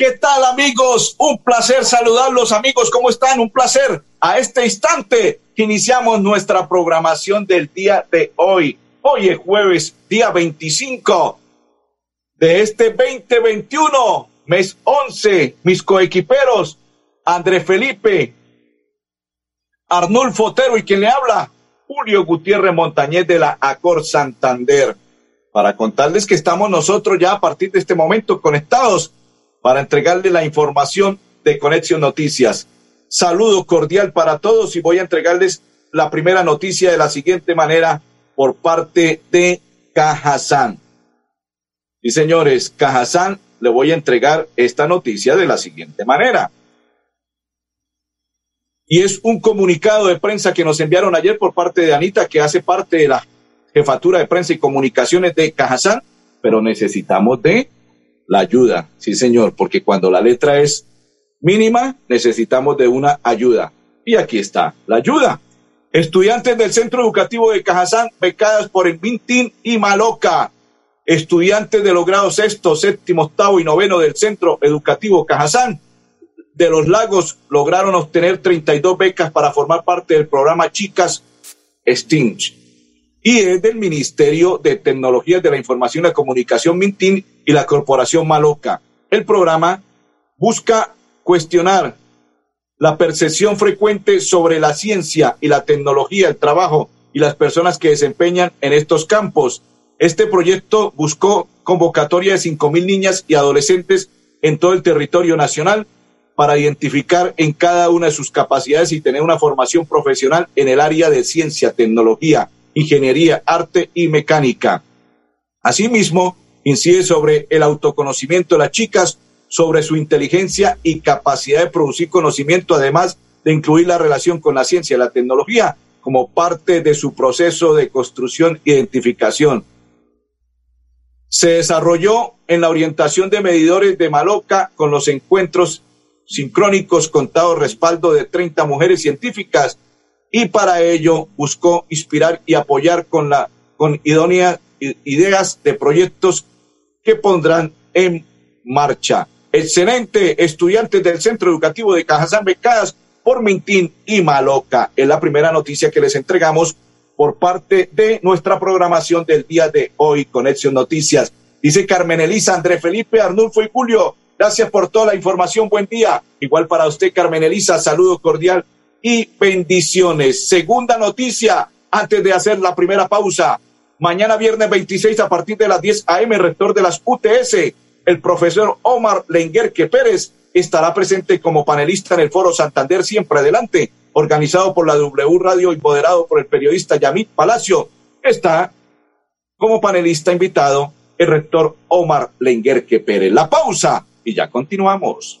¿Qué tal amigos? Un placer saludarlos amigos. ¿Cómo están? Un placer. A este instante iniciamos nuestra programación del día de hoy. Hoy es jueves, día 25 de este 2021, mes 11. Mis coequiperos, André Felipe, Arnulfo Otero y quien le habla, Julio Gutiérrez Montañez de la Acor Santander para contarles que estamos nosotros ya a partir de este momento conectados para entregarle la información de Conexión Noticias. Saludo cordial para todos y voy a entregarles la primera noticia de la siguiente manera por parte de Cajazán. Y señores, Cajazán, le voy a entregar esta noticia de la siguiente manera. Y es un comunicado de prensa que nos enviaron ayer por parte de Anita, que hace parte de la jefatura de prensa y comunicaciones de Cajazán, pero necesitamos de la ayuda, sí señor, porque cuando la letra es mínima, necesitamos de una ayuda. Y aquí está la ayuda. Estudiantes del Centro Educativo de Cajazán, becadas por el Mintín y Maloca. Estudiantes de los grados sexto, séptimo, octavo y noveno del Centro Educativo Cajazán de los Lagos lograron obtener 32 becas para formar parte del programa Chicas Stinch y es del Ministerio de Tecnologías de la Información y la Comunicación Mintín y la Corporación Maloca. El programa busca cuestionar la percepción frecuente sobre la ciencia y la tecnología, el trabajo y las personas que desempeñan en estos campos. Este proyecto buscó convocatoria de cinco mil niñas y adolescentes en todo el territorio nacional para identificar en cada una de sus capacidades y tener una formación profesional en el área de ciencia, tecnología, ingeniería, arte y mecánica. Asimismo, incide sobre el autoconocimiento de las chicas, sobre su inteligencia y capacidad de producir conocimiento, además de incluir la relación con la ciencia y la tecnología como parte de su proceso de construcción e identificación. Se desarrolló en la orientación de medidores de Maloca con los encuentros sincrónicos contado respaldo de 30 mujeres científicas y para ello buscó inspirar y apoyar con la con idóneas ideas de proyectos que pondrán en marcha. Excelente, estudiantes del Centro Educativo de Cajazán becadas por Mintín y Maloca. Es la primera noticia que les entregamos por parte de nuestra programación del día de hoy, Conexión Noticias. Dice Carmen Elisa, André Felipe, Arnulfo y Julio, gracias por toda la información, buen día. Igual para usted, Carmen Elisa, saludo cordial y bendiciones. Segunda noticia, antes de hacer la primera pausa. Mañana viernes 26 a partir de las 10 a.m., rector de las UTS, el profesor Omar Lenguerque Pérez, estará presente como panelista en el foro Santander Siempre Adelante, organizado por la W Radio y moderado por el periodista Yamit Palacio. Está como panelista invitado el rector Omar Lenguerque Pérez. La pausa y ya continuamos.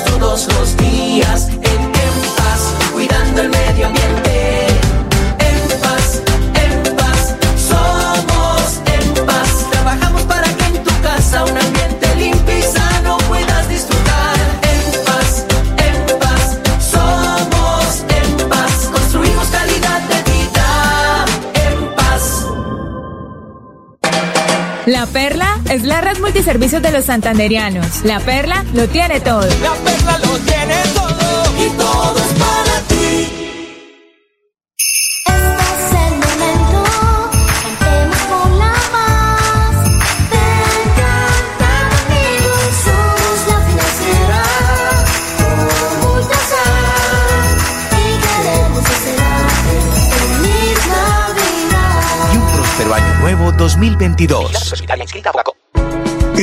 Todos los días es la red multiservicios de los santanderianos. La Perla lo tiene todo. La perla lo tiene todo y todo es para ti. Este es el momento, cantemos por la paz. Ven, canta conmigo, somos la financiera. Con Ultrasan, y queremos desearte feliz Navidad. y un próspero año nuevo 2022.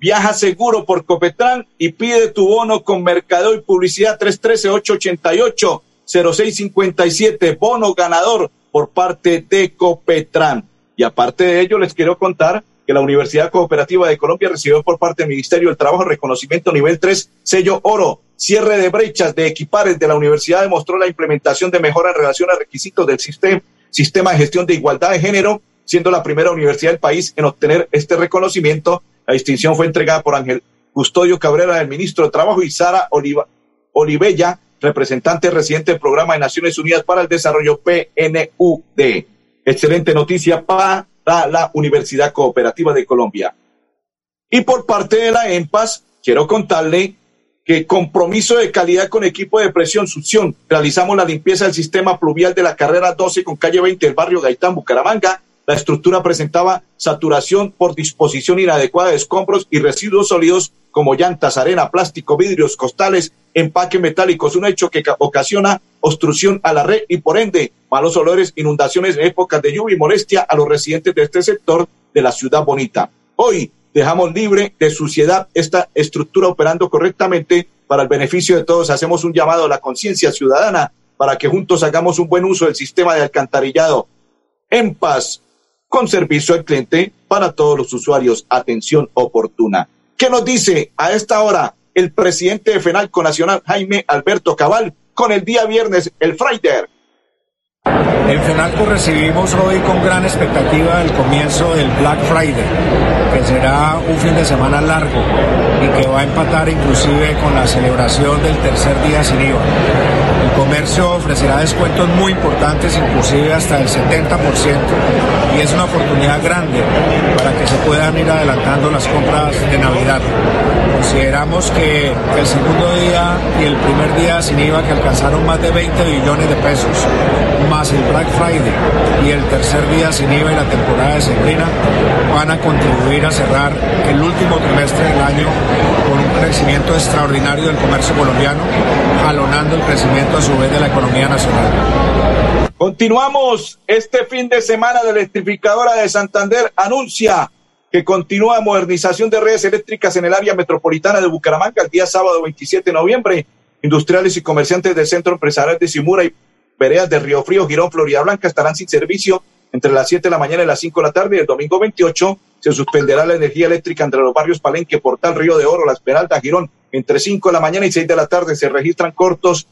Viaja seguro por Copetran y pide tu bono con mercadeo y publicidad 313-888-0657. Bono ganador por parte de Copetran. Y aparte de ello, les quiero contar que la Universidad Cooperativa de Colombia recibió por parte del Ministerio del Trabajo reconocimiento nivel 3, sello oro. Cierre de brechas de equipares de la universidad demostró la implementación de mejora en relación a requisitos del sistema, sistema de gestión de igualdad de género, siendo la primera universidad del país en obtener este reconocimiento. La distinción fue entregada por Ángel Custodio Cabrera, el ministro de Trabajo, y Sara Oliva, Olivella, representante residente del Programa de Naciones Unidas para el Desarrollo PNUD. Excelente noticia para la Universidad Cooperativa de Colombia. Y por parte de la EMPAS, quiero contarle que compromiso de calidad con equipo de presión, succión. Realizamos la limpieza del sistema pluvial de la carrera 12 con calle 20 del barrio Gaitán, Bucaramanga. La estructura presentaba saturación por disposición inadecuada de escombros y residuos sólidos como llantas, arena, plástico, vidrios, costales, empaque metálicos, un hecho que ocasiona obstrucción a la red y por ende malos olores, inundaciones en épocas de lluvia y molestia a los residentes de este sector de la ciudad bonita. Hoy dejamos libre de suciedad esta estructura operando correctamente para el beneficio de todos. Hacemos un llamado a la conciencia ciudadana para que juntos hagamos un buen uso del sistema de alcantarillado en paz, con servicio al cliente para todos los usuarios. Atención oportuna. ¿Qué nos dice a esta hora el presidente de FENALCO Nacional, Jaime Alberto Cabal, con el día viernes, el Friday? En FENALCO recibimos hoy con gran expectativa el comienzo del Black Friday, que será un fin de semana largo y que va a empatar inclusive con la celebración del tercer día sin IVA. El comercio ofrecerá descuentos muy importantes, inclusive hasta el 70%, y es una oportunidad grande para que se puedan ir adelantando las compras de Navidad. Consideramos que el segundo día y el primer día sin IVA que alcanzaron más de 20 billones de pesos, más el Black Friday y el tercer día sin IVA y la temporada de Sembrina van a contribuir a cerrar el último trimestre del año con un crecimiento extraordinario del comercio colombiano, jalonando el crecimiento a su vez de la economía nacional. Continuamos este fin de semana de electrificadora de Santander anuncia que continúa modernización de redes eléctricas en el área metropolitana de Bucaramanga el día sábado 27 de noviembre. Industriales y comerciantes del Centro Empresarial de Simura y Veredas de Río Frío, Girón, Florida Blanca estarán sin servicio entre las 7 de la mañana y las 5 de la tarde. El domingo 28 se suspenderá la energía eléctrica entre los barrios Palenque, Portal, Río de Oro, La Esmeralda, Girón. Entre 5 de la mañana y 6 de la tarde se registran cortos,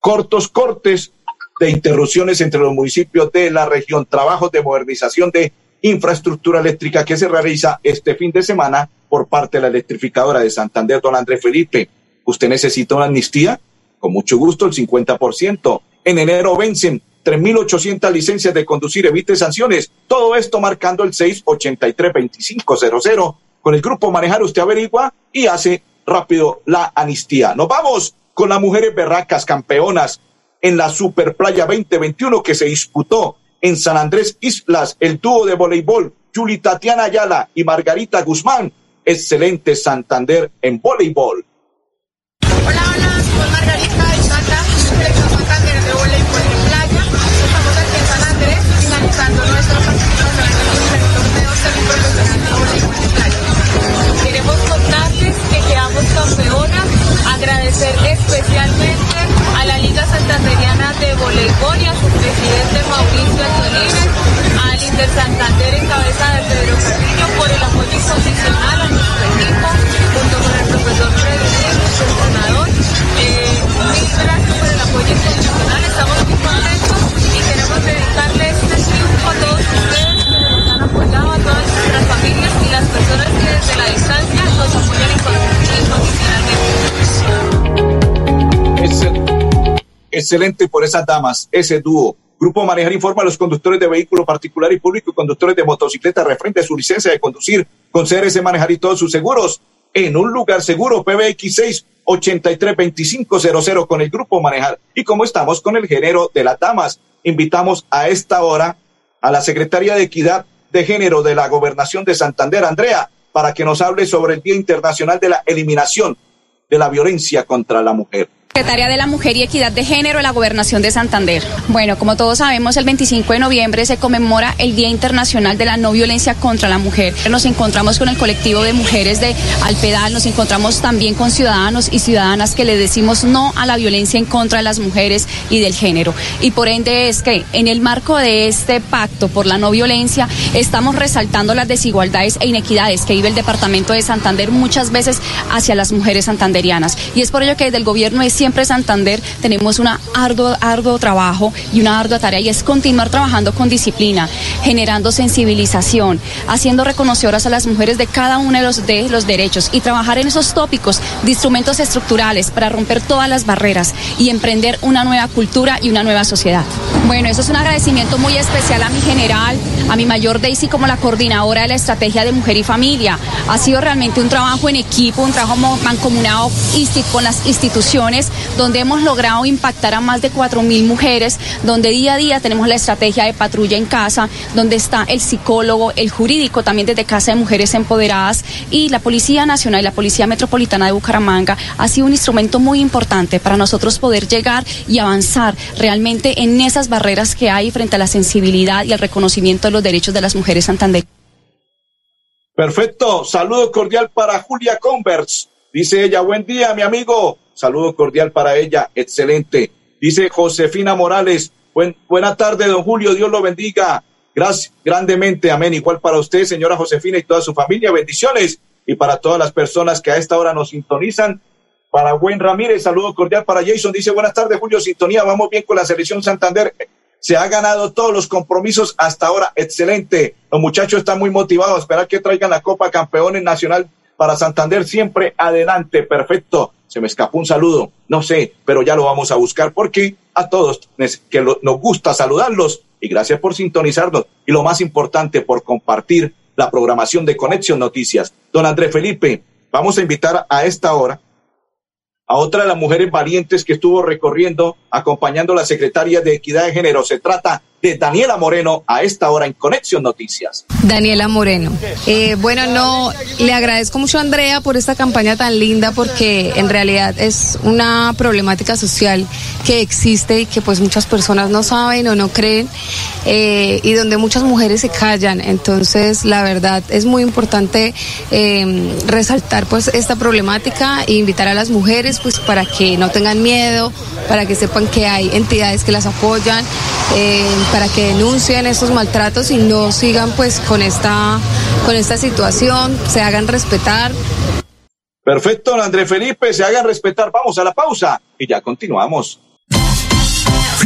cortos cortes de interrupciones entre los municipios de la región. Trabajos de modernización de infraestructura eléctrica que se realiza este fin de semana por parte de la electrificadora de Santander, don Andrés Felipe. ¿Usted necesita una amnistía? Con mucho gusto, el 50%. En enero vencen 3.800 licencias de conducir, evite sanciones. Todo esto marcando el 683-2500. Con el grupo Manejar usted averigua y hace rápido la amnistía. Nos vamos con las mujeres berracas campeonas en la Super Playa 2021 que se disputó en San Andrés Islas, el dúo de voleibol, Yuli Tatiana Ayala y Margarita Guzmán. Excelente Santander en voleibol. Hola, hola, soy Margarita Santa, selección Santander de voleibol en playa. Estamos aquí en San Andrés finalizando nuestra participación en el torneo semiprofesional de voleibol playa. Queremos contarles que quedamos campeonas, agradecer especialmente a la Liga Santanderiana de Voleibol su presidente Mauricio Antolines, al Inter Santander en cabeza de Pedro Excelente por esas damas, ese dúo. Grupo Manejar informa a los conductores de vehículo particular y público y conductores de motocicleta referente a su licencia de conducir con CRS Manejar y todos sus seguros en un lugar seguro PBX 6 832500 con el Grupo Manejar. Y como estamos con el género de las damas, invitamos a esta hora a la Secretaría de Equidad de Género de la Gobernación de Santander, Andrea, para que nos hable sobre el Día Internacional de la Eliminación de la Violencia contra la Mujer. Secretaria de la Mujer y Equidad de Género de la Gobernación de Santander. Bueno, como todos sabemos, el 25 de noviembre se conmemora el Día Internacional de la No Violencia contra la Mujer. Nos encontramos con el colectivo de mujeres de Alpedal, nos encontramos también con ciudadanos y ciudadanas que le decimos no a la violencia en contra de las mujeres y del género. Y por ende es que en el marco de este pacto por la no violencia estamos resaltando las desigualdades e inequidades que vive el departamento de Santander muchas veces hacia las mujeres santanderianas. Y es por ello que desde el gobierno de siempre Santander tenemos un arduo, arduo trabajo y una ardua tarea y es continuar trabajando con disciplina, generando sensibilización, haciendo reconocedoras a las mujeres de cada uno de los, de los derechos y trabajar en esos tópicos de instrumentos estructurales para romper todas las barreras y emprender una nueva cultura y una nueva sociedad. Bueno, eso es un agradecimiento muy especial a mi general, a mi mayor Daisy como la coordinadora de la estrategia de mujer y familia. Ha sido realmente un trabajo en equipo, un trabajo mancomunado con las instituciones, donde hemos logrado impactar a más de 4.000 mujeres, donde día a día tenemos la estrategia de patrulla en casa, donde está el psicólogo, el jurídico, también desde Casa de Mujeres Empoderadas y la Policía Nacional y la Policía Metropolitana de Bucaramanga ha sido un instrumento muy importante para nosotros poder llegar y avanzar realmente en esas barreras que hay frente a la sensibilidad y el reconocimiento de los derechos de las mujeres Santander. Perfecto. Saludo cordial para Julia Converse. Dice ella, buen día, mi amigo. Saludo cordial para ella. Excelente. Dice Josefina Morales, buen, buena tarde, don Julio. Dios lo bendiga. Gracias grandemente. Amén. Igual para usted, señora Josefina y toda su familia. Bendiciones. Y para todas las personas que a esta hora nos sintonizan. Para Buen Ramírez, saludo cordial para Jason. Dice, buenas tardes, Julio. Sintonía. Vamos bien con la selección Santander. Se ha ganado todos los compromisos hasta ahora. Excelente. Los muchachos están muy motivados esperar que traigan la Copa Campeones Nacional para Santander. Siempre adelante. Perfecto. Se me escapó un saludo. No sé, pero ya lo vamos a buscar porque a todos que nos gusta saludarlos y gracias por sintonizarnos. Y lo más importante, por compartir la programación de Conexión Noticias. Don Andrés Felipe, vamos a invitar a esta hora a otra de las mujeres valientes que estuvo recorriendo, acompañando a la secretaria de Equidad de Género. Se trata de Daniela Moreno a esta hora en Conexión Noticias. Daniela Moreno. Eh, bueno, no, le agradezco mucho a Andrea por esta campaña tan linda porque en realidad es una problemática social que existe y que pues muchas personas no saben o no creen eh, y donde muchas mujeres se callan. Entonces, la verdad es muy importante eh, resaltar pues esta problemática e invitar a las mujeres pues para que no tengan miedo, para que sepan que hay entidades que las apoyan, eh, para que denuncien estos maltratos y no sigan pues con esta, con esta situación, se hagan respetar. Perfecto, don Andrés Felipe, se hagan respetar. Vamos a la pausa y ya continuamos.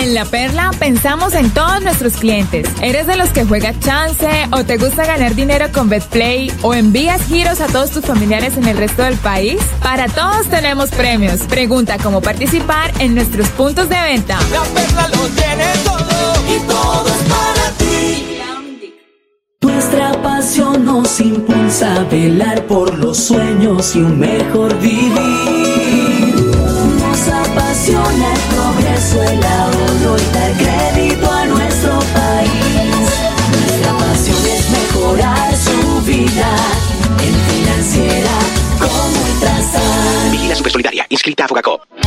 En La Perla pensamos en todos nuestros clientes. ¿Eres de los que juega chance o te gusta ganar dinero con BetPlay o envías giros a todos tus familiares en el resto del país? Para todos tenemos premios. Pregunta cómo participar en nuestros puntos de venta. La perla lo tiene todo y todo es para ti. Nuestra pasión nos impulsa a velar por los sueños y un mejor vivir. Nos apasiona el progreso, el crédito a nuestro país. Nuestra pasión es mejorar su vida en financiera como Ultrasan. Vigila Supersolidaria, inscrita a Fogacop.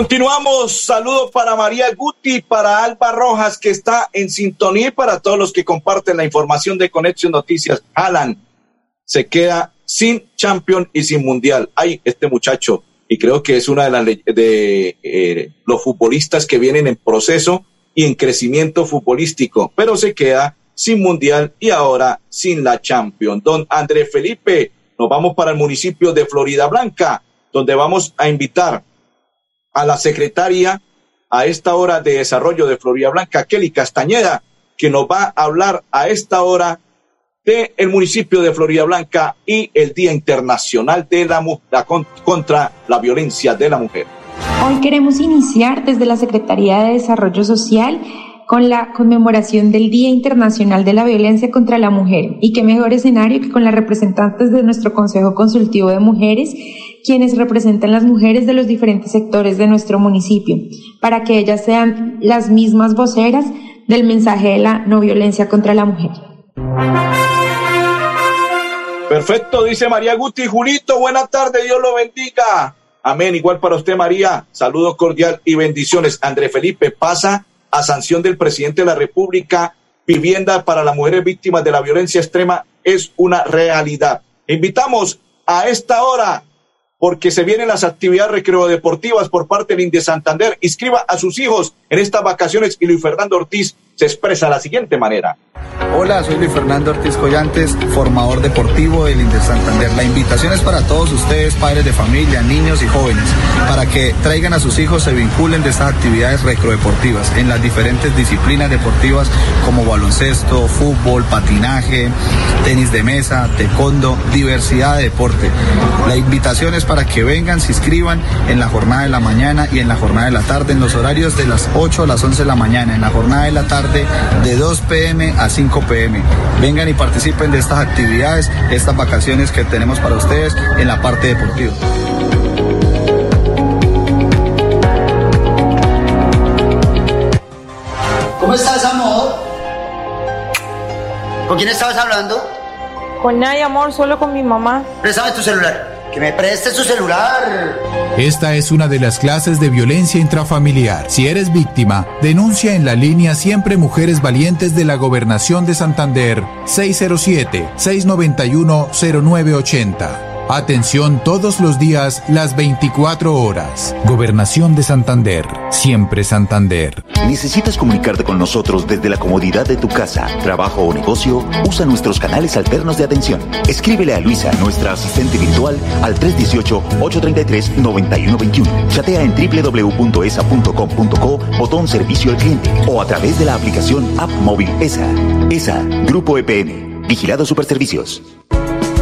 Continuamos. Saludos para María Guti, para Alba Rojas, que está en sintonía, y para todos los que comparten la información de Conexión Noticias. Alan se queda sin champion y sin mundial. Ay, este muchacho, y creo que es una de las de eh, los futbolistas que vienen en proceso y en crecimiento futbolístico, pero se queda sin mundial y ahora sin la champion. Don André Felipe, nos vamos para el municipio de Florida Blanca, donde vamos a invitar a la secretaria a esta hora de desarrollo de Florida Blanca, Kelly Castañeda, que nos va a hablar a esta hora de el municipio de Florida Blanca y el Día Internacional de la, la contra la violencia de la mujer. Hoy queremos iniciar desde la Secretaría de Desarrollo Social con la conmemoración del Día Internacional de la Violencia contra la Mujer. Y qué mejor escenario que con las representantes de nuestro Consejo Consultivo de Mujeres, quienes representan las mujeres de los diferentes sectores de nuestro municipio, para que ellas sean las mismas voceras del mensaje de la no violencia contra la mujer. Perfecto, dice María Guti. Julito, buena tarde, Dios lo bendiga. Amén, igual para usted, María. Saludos cordial y bendiciones. André Felipe, pasa a sanción del presidente de la República, vivienda para las mujeres víctimas de la violencia extrema es una realidad. Invitamos a esta hora, porque se vienen las actividades recreodeportivas por parte del INDE Santander. Inscriba a sus hijos en estas vacaciones y Luis Fernando Ortiz se expresa de la siguiente manera. Hola, soy Luis Fernando Ortiz Collantes, formador deportivo del INDE Santander. La invitación es para todos ustedes, padres de familia, niños y jóvenes, para que traigan a sus hijos, se vinculen de estas actividades recrodeportivas en las diferentes disciplinas deportivas como baloncesto, fútbol, patinaje, tenis de mesa, taekwondo, diversidad de deporte. La invitación es para que vengan, se inscriban en la jornada de la mañana y en la jornada de la tarde, en los horarios de las 8 a las 11 de la mañana, en la jornada de la tarde de 2 pm a 5 pm. Vengan y participen de estas actividades, estas vacaciones que tenemos para ustedes en la parte deportiva. ¿Cómo estás, amor? ¿Con quién estabas hablando? Con nadie, amor, solo con mi mamá. Préstame tu celular. Que me preste su celular. Esta es una de las clases de violencia intrafamiliar. Si eres víctima, denuncia en la línea Siempre Mujeres Valientes de la Gobernación de Santander 607-691-0980. Atención todos los días, las 24 horas. Gobernación de Santander. Siempre Santander. ¿Necesitas comunicarte con nosotros desde la comodidad de tu casa, trabajo o negocio? Usa nuestros canales alternos de atención. Escríbele a Luisa, nuestra asistente virtual, al 318-833-9121. Chatea en www.esa.com.co, botón servicio al cliente o a través de la aplicación App Móvil ESA. ESA, Grupo EPM. Vigilado Superservicios.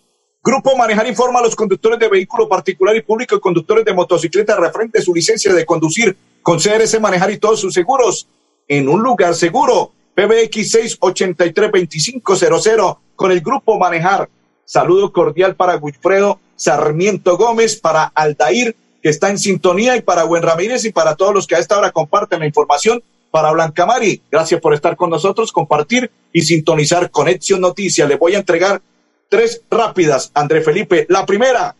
Grupo Manejar informa a los conductores de vehículo particular y público y conductores de motocicleta referente a su licencia de conducir con CRS Manejar y todos sus seguros en un lugar seguro. PBX 683-2500 con el Grupo Manejar. Saludo cordial para Wilfredo Sarmiento Gómez, para Aldair, que está en sintonía, y para Buen Ramírez y para todos los que a esta hora comparten la información. Para Blanca Mari, gracias por estar con nosotros, compartir y sintonizar Conexión Noticias. Les voy a entregar tres rápidas, André Felipe. La primera,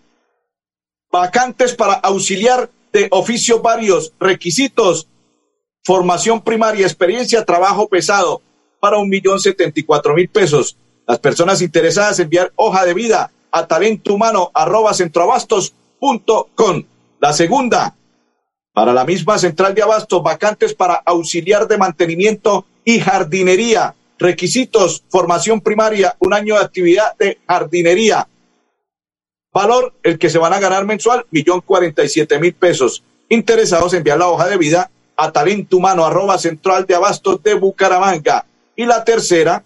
vacantes para auxiliar de oficios varios, requisitos, formación primaria, experiencia, trabajo pesado, para un millón setenta y cuatro mil pesos. Las personas interesadas enviar hoja de vida a talento humano arroba centroabastos punto com. La segunda, para la misma central de abastos, vacantes para auxiliar de mantenimiento y jardinería Requisitos, formación primaria, un año de actividad de jardinería. Valor, el que se van a ganar mensual, millón cuarenta y siete mil pesos. Interesados, enviar la hoja de vida a talento humano arroba central de abastos de Bucaramanga. Y la tercera,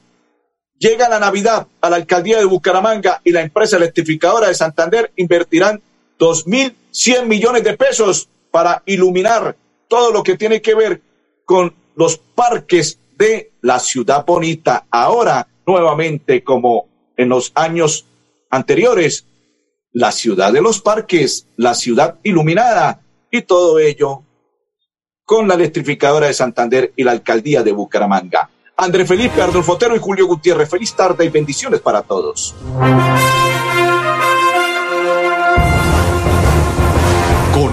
llega la Navidad a la alcaldía de Bucaramanga y la empresa electrificadora de Santander invertirán dos mil cien millones de pesos para iluminar todo lo que tiene que ver con los parques de la ciudad bonita. Ahora, nuevamente, como en los años anteriores, la ciudad de los parques, la ciudad iluminada y todo ello con la electrificadora de Santander y la alcaldía de Bucaramanga. André Felipe, Arnulfo Otero y Julio Gutiérrez, feliz tarde y bendiciones para todos.